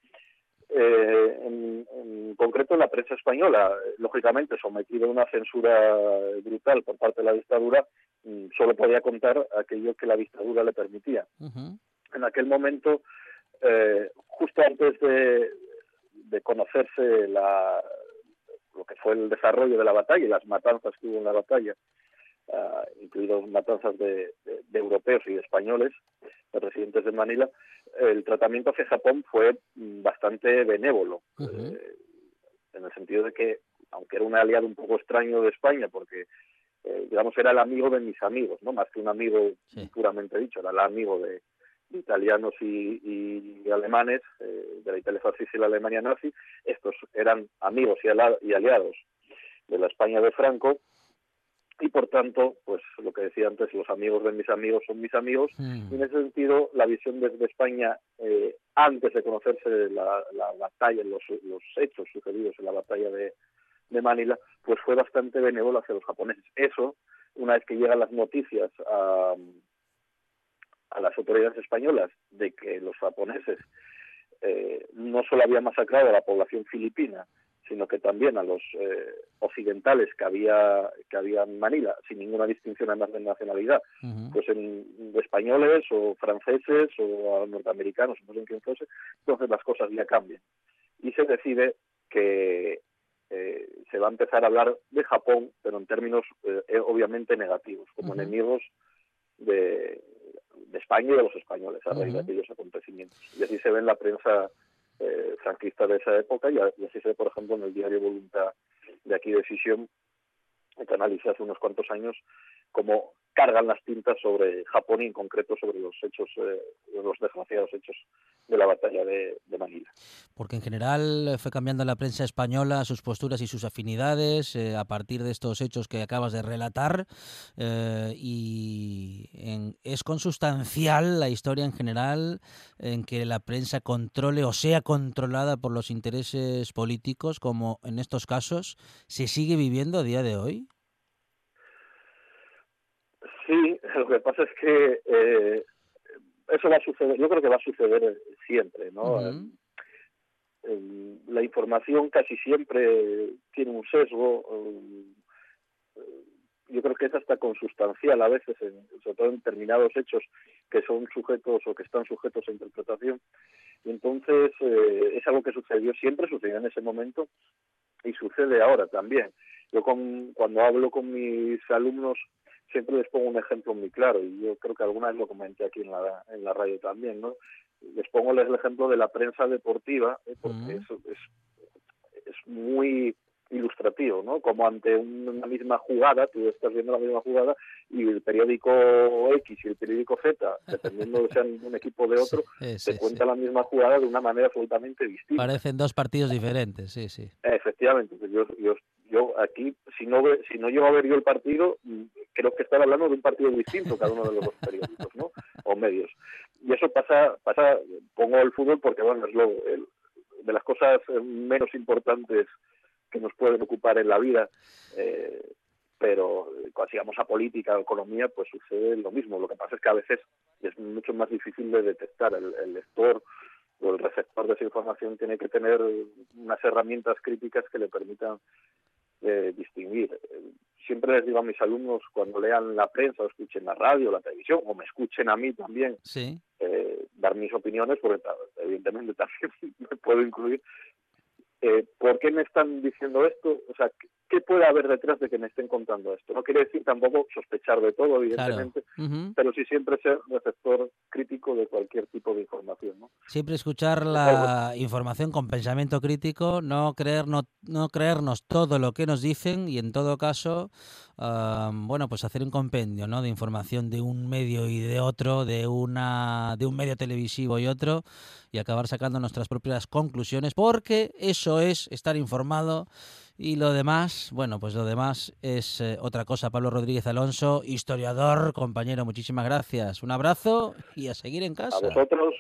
[SPEAKER 7] Eh, en, en concreto, la prensa española, lógicamente sometida a una censura brutal por parte de la dictadura, mm, solo podía contar aquello que la dictadura le permitía. En aquel momento, eh, justo antes de, de conocerse la, lo que fue el desarrollo de la batalla y las matanzas que hubo en la batalla, ah, incluidos matanzas de, de- de europeos y de españoles, de residentes de Manila, el tratamiento hacia Japón fue mm, bastante benévolo, eh, en el sentido de que, aunque era un aliado un poco extraño de España, porque eh, digamos era el amigo de mis amigos, no más que un amigo
[SPEAKER 3] Sí.
[SPEAKER 7] puramente dicho, era el amigo de, de italianos y, y alemanes, eh, de la Italia fascista y la Alemania nazi, estos eran amigos y, ala- y aliados de la España de Franco, y por tanto, pues lo que decía antes, los amigos de mis amigos son mis amigos,
[SPEAKER 3] mm.
[SPEAKER 7] y en ese sentido, la visión desde España, eh, antes de conocerse la, la batalla, los, los hechos sucedidos en la batalla de, de Manila, pues fue bastante benévolo hacia los japoneses. Eso, una vez que llegan las noticias a, a las autoridades españolas de que los japoneses eh, no solo habían masacrado a la población filipina, sino que también a los eh, occidentales que había que había en Manila, sin ninguna distinción además de nacionalidad,
[SPEAKER 3] Ujú.
[SPEAKER 7] pues en españoles o franceses o a norteamericanos, no sé en quién fuese, entonces las cosas ya cambian. Y se decide que eh, se va a empezar a hablar de Japón, pero en términos eh, eh, obviamente negativos, como enemigos de, de España y de los españoles a raíz de aquellos acontecimientos. Y así se ve en la prensa eh, franquista de esa época y, así se ve, por ejemplo, en el diario Voluntad de aquí de Sisión, que analiza hace unos cuantos años cómo cargan las tintas sobre Japón y en concreto sobre los hechos, eh, los desgraciados hechos de la batalla de, Manila.
[SPEAKER 3] Porque en general eh, fue cambiando la prensa española sus posturas y sus afinidades eh, a partir de estos hechos que acabas de relatar. y es consustancial la historia en general en que la prensa controle o sea controlada por los intereses políticos, como en estos casos se sigue viviendo a día de hoy.
[SPEAKER 7] Sí, lo que pasa es que eh, eso va a suceder, yo creo que va a suceder siempre, ¿no? Eh, la información casi siempre tiene un sesgo. eh, yo creo que es hasta consustancial a veces, en- sobre todo en determinados hechos que son sujetos o que están sujetos a interpretación. Y entonces eh, es algo que sucedió siempre, sucedió en ese momento y sucede ahora también. Yo con, cuando hablo con mis alumnos siempre les pongo un ejemplo muy claro y yo creo que alguna vez lo comenté aquí en la, en la radio también, ¿no? Les pongo el ejemplo de la prensa deportiva eh, porque
[SPEAKER 3] Ujú.
[SPEAKER 7] eso es, es muy ilustrativo, ¿no? Como ante una misma jugada, tú estás viendo la misma jugada y el periódico X y el periódico Z, dependiendo de sean un equipo de otro,
[SPEAKER 3] Sí,
[SPEAKER 7] te
[SPEAKER 3] sí,
[SPEAKER 7] cuenta
[SPEAKER 3] sí.
[SPEAKER 7] la misma jugada de una manera absolutamente distinta.
[SPEAKER 3] Parecen dos partidos diferentes, sí, sí.
[SPEAKER 7] Efectivamente, yo, yo, yo aquí, si no, ve- si no llego a ver yo el partido, mm, creo que estar hablando de un partido distinto cada uno de los dos periódicos, ¿no? O medios. Y eso pasa, pasa pongo el fútbol porque, bueno, es lo, el- de las cosas eh, menos importantes que nos pueden ocupar en la vida, eh, pero eh, cuando sigamos a política o economía, pues sucede lo mismo. Lo que pasa es que a veces es mucho más difícil de detectar. El, el lector o el receptor de esa información tiene que tener unas herramientas críticas que le permitan eh, distinguir. Siempre les digo a mis alumnos cuando lean la prensa o escuchen la radio, la televisión, o me escuchen a mí también
[SPEAKER 3] Sí.
[SPEAKER 7] eh, dar mis opiniones, porque evidentemente también me puedo incluir. Eh, ¿Por qué me están diciendo esto? O sea, ¿qué- ¿qué puede haber detrás de que me estén contando esto? No quiere decir tampoco sospechar de todo, evidentemente,
[SPEAKER 3] Ujú.
[SPEAKER 7] pero sí siempre ser receptor crítico de cualquier tipo de información. ¿no?
[SPEAKER 3] Siempre escuchar la información con pensamiento crítico, no, creer, no, no creernos todo lo que nos dicen y en todo caso, ah, bueno, pues hacer un compendio ¿no? de información de un medio y de otro, de, una, de un medio televisivo y otro, y acabar sacando nuestras propias conclusiones, porque eso es estar informado. Y lo demás, bueno, pues lo demás es eh, otra cosa. Pablo Rodríguez Alonso, historiador, compañero, muchísimas gracias. Un abrazo y a seguir en casa.
[SPEAKER 7] A vosotros,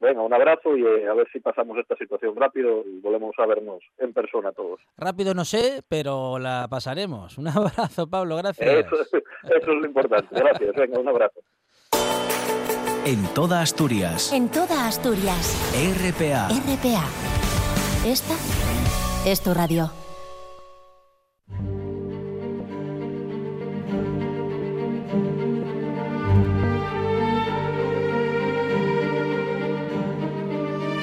[SPEAKER 7] venga, un abrazo y eh, a ver si pasamos esta situación rápido y volvemos a vernos en persona todos.
[SPEAKER 3] Rápido no sé, pero la pasaremos. Un abrazo, Pablo, gracias.
[SPEAKER 7] Eso, eso es lo importante. Gracias, venga, un abrazo.
[SPEAKER 1] En toda Asturias.
[SPEAKER 6] En toda Asturias.
[SPEAKER 1] RPA.
[SPEAKER 6] RPA. Esta es tu radio.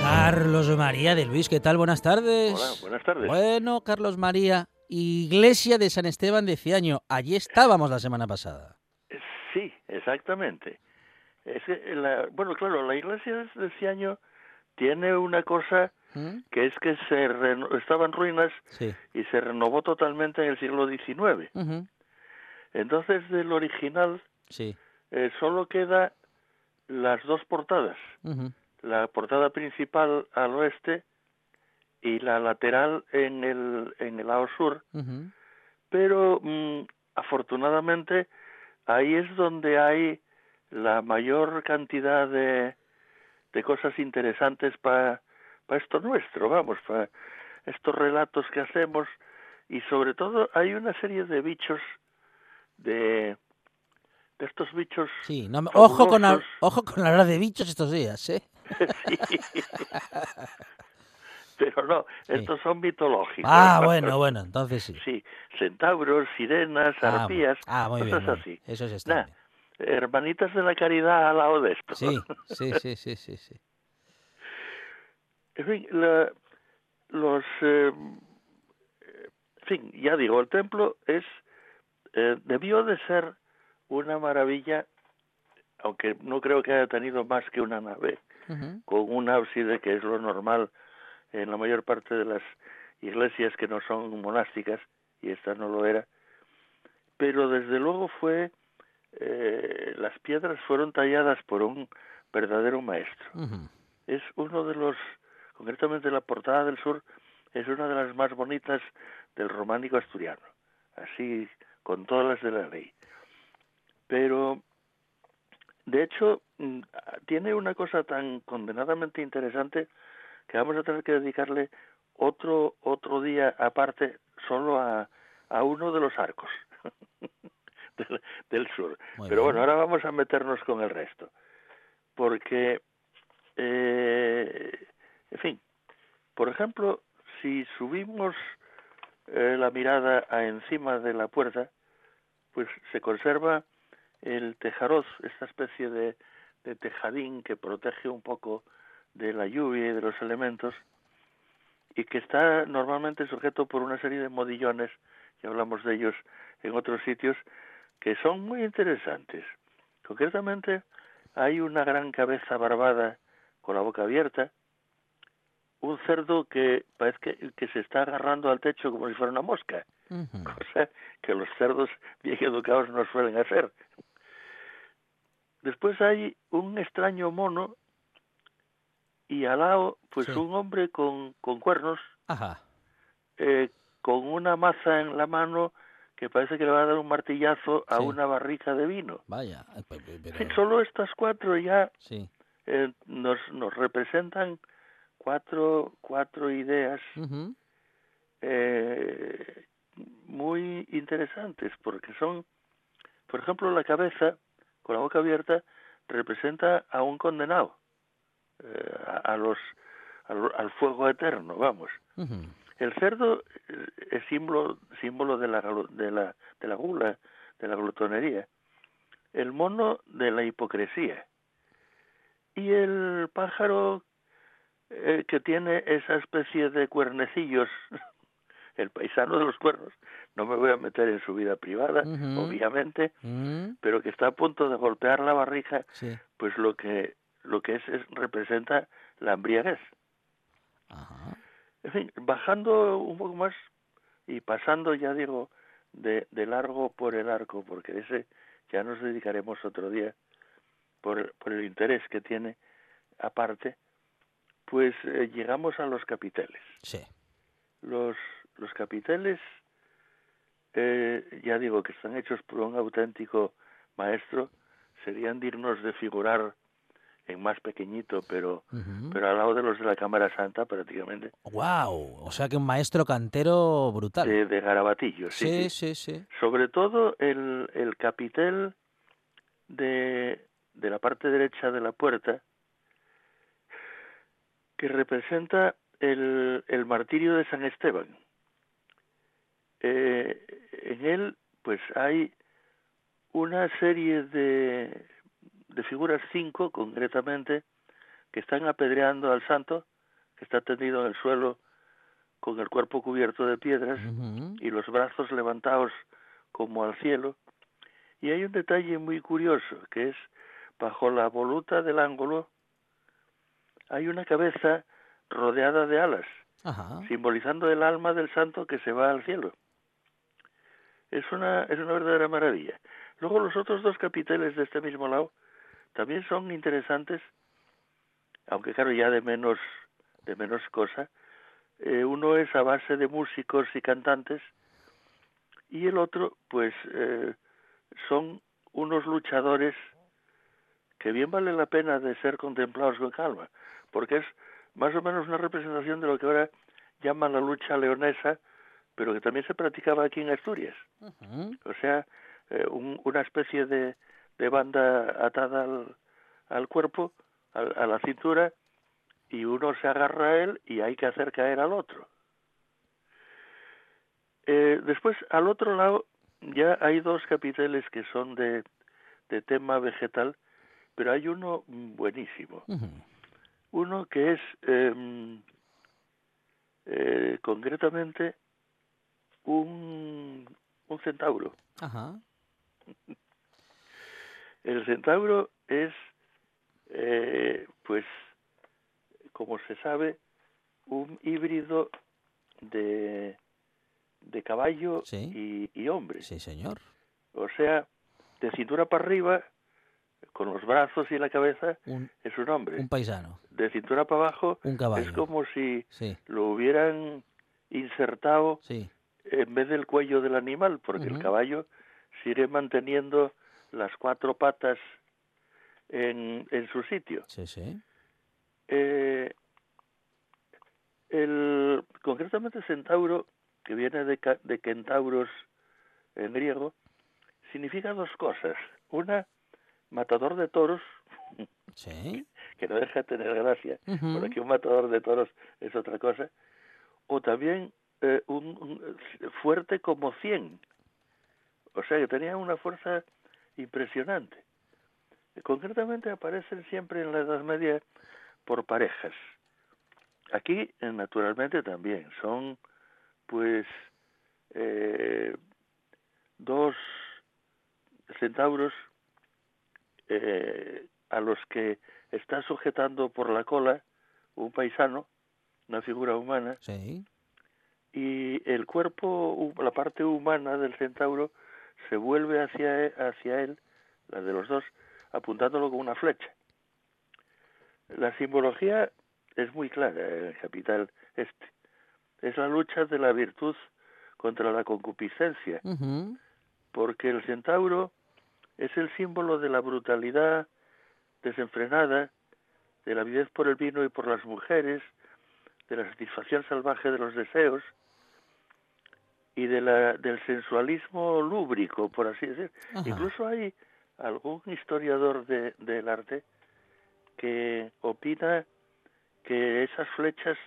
[SPEAKER 3] Carlos María de Luis, ¿qué tal? Buenas tardes.
[SPEAKER 8] Hola, buenas tardes.
[SPEAKER 3] Bueno, Carlos María, Iglesia de San Esteban de Ciaño. Allí estábamos la semana pasada.
[SPEAKER 8] Sí, exactamente. Es que la- bueno, claro, la iglesia de este año tiene una cosa
[SPEAKER 3] ¿Mm?
[SPEAKER 8] que es que se reno- estaba en ruinas
[SPEAKER 3] Sí.
[SPEAKER 8] y se renovó totalmente en el siglo XIX. Entonces, del original
[SPEAKER 3] Sí.
[SPEAKER 8] eh, solo queda las dos portadas. La portada principal al oeste y la lateral en el, en el lado sur. Pero mm, afortunadamente ahí es donde hay la mayor cantidad de, de cosas interesantes para esto nuestro, vamos, para estos relatos que hacemos y sobre todo hay una serie de bichos de de estos bichos
[SPEAKER 3] Sí, no ojo, con, ojo con hablar de bichos estos días, ¿eh?
[SPEAKER 8] Sí. Pero no, estos son mitológicos.
[SPEAKER 3] Ah, bueno, bueno, entonces sí.
[SPEAKER 8] Sí, centauros, sirenas,
[SPEAKER 3] Ah,
[SPEAKER 8] arpías,
[SPEAKER 3] ah, muy bien,
[SPEAKER 8] cosas
[SPEAKER 3] muy
[SPEAKER 8] así.
[SPEAKER 3] bien. Esos están
[SPEAKER 8] Nah, hermanitas de la caridad al lado de esto.
[SPEAKER 3] Sí, sí, sí, sí, sí, sí.
[SPEAKER 8] En fin, la- los... eh, en fin, ya digo, el templo es... eh, debió de ser una maravilla, aunque no creo que haya tenido más que una nave, con un ábside que es lo normal en la mayor parte de las iglesias que no son monásticas, y esta no lo era, pero desde luego fue, eh, las piedras fueron talladas por un verdadero maestro. Es uno de los, concretamente la portada del sur, es una de las más bonitas del románico asturiano, así con todas las de la ley. Pero, de hecho, mm, tiene una cosa tan condenadamente interesante que vamos a tener que dedicarle otro otro día aparte solo a, a uno de los arcos del, del sur.
[SPEAKER 3] Muy
[SPEAKER 8] Pero
[SPEAKER 3] bien.
[SPEAKER 8] bueno, ahora vamos a meternos con el resto. Porque, eh, en fin, por ejemplo, si subimos eh, la mirada a encima de la puerta, pues se conserva el tejaroz, esta especie de, de tejadín que protege un poco de la lluvia y de los elementos y que está normalmente sujeto por una serie de modillones, que hablamos de ellos en otros sitios, que son muy interesantes. Concretamente, hay una gran cabeza barbada con la boca abierta, un cerdo que parece que, que se está agarrando al techo como si fuera una mosca, cosa que los cerdos bien educados no suelen hacer. Después hay un extraño mono y al lado, pues
[SPEAKER 3] Sí.
[SPEAKER 8] un hombre con, con cuernos,
[SPEAKER 3] Ajá.
[SPEAKER 8] eh, con una maza en la mano que parece que le va a dar un martillazo a
[SPEAKER 3] Sí.
[SPEAKER 8] una barrica de vino.
[SPEAKER 3] Vaya. eh, Pero...
[SPEAKER 8] solo estas cuatro ya
[SPEAKER 3] Sí.
[SPEAKER 8] eh, nos, nos representan cuatro, cuatro ideas eh, muy interesantes, porque son, por ejemplo, la cabeza con la boca abierta representa a un condenado, eh, a, a los al, al fuego eterno, vamos. El cerdo eh, es símbolo símbolo de la de la de la gula, de la glutonería. El mono de la hipocresía. Y el pájaro eh, que tiene esa especie de cuernecillos, el paisano de los cuernos, no me voy a meter en su vida privada, obviamente,
[SPEAKER 3] Mm,
[SPEAKER 8] pero que está a punto de golpear la barriga,
[SPEAKER 3] Sí.
[SPEAKER 8] pues lo que lo que es, es representa la embriaguez.
[SPEAKER 3] Ajá.
[SPEAKER 8] En fin, bajando un poco más y pasando, ya digo, de, de largo por el arco, porque ese ya nos dedicaremos otro día por, por el interés que tiene aparte, pues eh, llegamos a los capiteles.
[SPEAKER 3] Sí.
[SPEAKER 8] Los, los capiteles, eh, ya digo que están hechos por un auténtico maestro, serían dignos de figurar en más pequeñito, pero, pero al lado de los de la Cámara Santa prácticamente.
[SPEAKER 3] Wow. O sea que un maestro cantero brutal.
[SPEAKER 8] de, de garabatillo, sí,
[SPEAKER 3] sí,
[SPEAKER 8] sí.
[SPEAKER 3] sí, sí.
[SPEAKER 8] Sobre todo el, el capitel de, de la parte derecha de la puerta, que representa el, el martirio de San Esteban. Eh, en él, pues hay una serie de, de figuras, cinco concretamente, que están apedreando al santo, que está tendido en el suelo con el cuerpo cubierto de piedras y los brazos levantados como al cielo. Y hay un detalle muy curioso, que es bajo la voluta del ángulo hay una cabeza rodeada de alas,
[SPEAKER 3] Ajá.
[SPEAKER 8] simbolizando el alma del santo que se va al cielo. Es una, es una verdadera maravilla. Luego los otros dos capiteles de este mismo lado también son interesantes, aunque claro ya de menos, de menos cosa. Eh, uno es a base de músicos y cantantes y el otro pues eh, son unos luchadores que bien vale la pena de ser contemplados con calma, porque es más o menos una representación de lo que ahora llaman la lucha leonesa, pero que también se practicaba aquí en Asturias. O sea, eh, un- una especie de, de banda atada al, al cuerpo, al- a la cintura, y uno se agarra a él y hay que hacer caer al otro. Eh, después, al otro lado, ya hay dos capiteles que son de, de tema vegetal, pero hay uno buenísimo. Uno que es em, eh, concretamente un, un centauro.
[SPEAKER 3] Ajá.
[SPEAKER 8] El centauro es, eh, pues, como se sabe, un híbrido de, de caballo
[SPEAKER 3] Sí.
[SPEAKER 8] y, y hombre.
[SPEAKER 3] Sí, señor.
[SPEAKER 8] O sea, de cintura para arriba, con los brazos y la cabeza,
[SPEAKER 3] Un,
[SPEAKER 8] es un hombre.
[SPEAKER 3] un paisano.
[SPEAKER 8] De cintura para abajo,
[SPEAKER 3] Un caballo.
[SPEAKER 8] es como si
[SPEAKER 3] Sí,
[SPEAKER 8] lo hubieran insertado
[SPEAKER 3] sí.
[SPEAKER 8] en vez del cuello del animal, porque el caballo sigue manteniendo las cuatro patas en, en su sitio.
[SPEAKER 3] Sí, sí.
[SPEAKER 8] Eh, el, concretamente centauro, que viene de, de centauros en griego, significa dos cosas. Una, matador de toros,
[SPEAKER 3] Sí.
[SPEAKER 8] que no deja de tener gracia, porque un matador de toros es otra cosa, o también eh, un, un- fuerte como 100. O sea, que tenía una fuerza impresionante. Concretamente aparecen siempre en la Edad Media por parejas. Aquí, eh, naturalmente, también son, pues, eh, dos centauros eh, a los que está sujetando por la cola un paisano, una figura humana,
[SPEAKER 3] Sí.
[SPEAKER 8] y el cuerpo, la parte humana del centauro, se vuelve hacia, e- hacia él, la de los dos, apuntándolo con una flecha. La simbología es muy clara en el capital este. Es la lucha de la virtud contra la concupiscencia, porque el centauro es el símbolo de la brutalidad desenfrenada, de la avidez por el vino y por las mujeres, de la satisfacción salvaje de los deseos y de la, del sensualismo lúbrico, por así decir.
[SPEAKER 3] Ajá.
[SPEAKER 8] Incluso hay algún historiador de- del arte que opina que esas flechas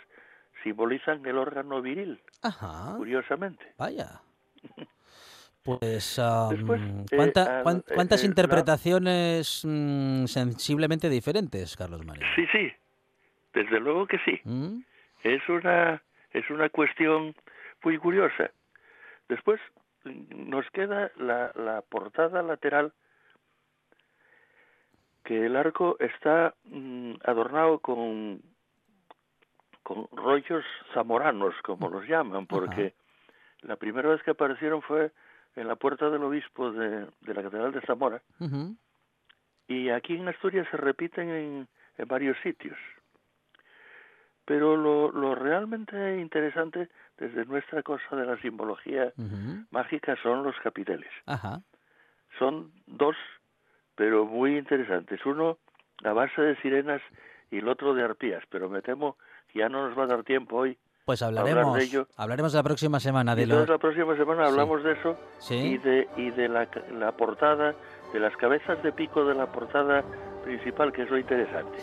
[SPEAKER 8] simbolizan el órgano viril,
[SPEAKER 3] Ajá.
[SPEAKER 8] curiosamente.
[SPEAKER 3] Vaya. Pues, am,
[SPEAKER 8] Después,
[SPEAKER 3] ¿cuánta-
[SPEAKER 8] al-
[SPEAKER 3] cuán-
[SPEAKER 8] eh,
[SPEAKER 3] ¿cuántas
[SPEAKER 8] eh, la-
[SPEAKER 3] interpretaciones mm, sensiblemente diferentes, Carlos María?
[SPEAKER 8] Sí, sí, desde luego que sí.
[SPEAKER 3] ¿Mm?
[SPEAKER 8] Es una es una cuestión muy curiosa. Después nos queda la, la portada lateral que el arco está mm, adornado con con rollos zamoranos, como los llaman, porque la primera vez que aparecieron fue en la puerta del obispo de, de la Catedral de Zamora, y aquí en Asturias se repiten en, en varios sitios. Pero lo, lo realmente interesante desde nuestra cosa de la simbología mágica son los capiteles.
[SPEAKER 3] Ajá.
[SPEAKER 8] Son dos, pero muy interesantes. Uno a base de sirenas y el otro de arpías, pero me temo que ya no nos va a dar tiempo hoy.
[SPEAKER 3] Pues
[SPEAKER 8] hablar
[SPEAKER 3] hablaremos,
[SPEAKER 8] de ello.
[SPEAKER 3] hablaremos la próxima semana de
[SPEAKER 8] entonces
[SPEAKER 3] lo...
[SPEAKER 8] la próxima semana
[SPEAKER 3] Sí.
[SPEAKER 8] hablamos de eso
[SPEAKER 3] Sí.
[SPEAKER 8] y de y de la, la portada, de las cabezas de pico de la portada principal, que es lo interesante.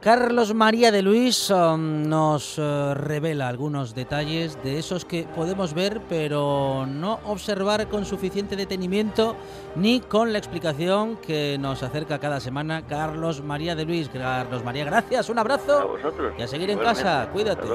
[SPEAKER 3] Carlos María de Luis um, nos eh, revela algunos detalles de esos que podemos ver pero no observar con suficiente detenimiento ni con la explicación que nos acerca cada semana Carlos María de Luis. Carlos María, gracias, un
[SPEAKER 8] A
[SPEAKER 3] abrazo
[SPEAKER 8] vosotros.
[SPEAKER 3] y a seguir en casa, cuídate.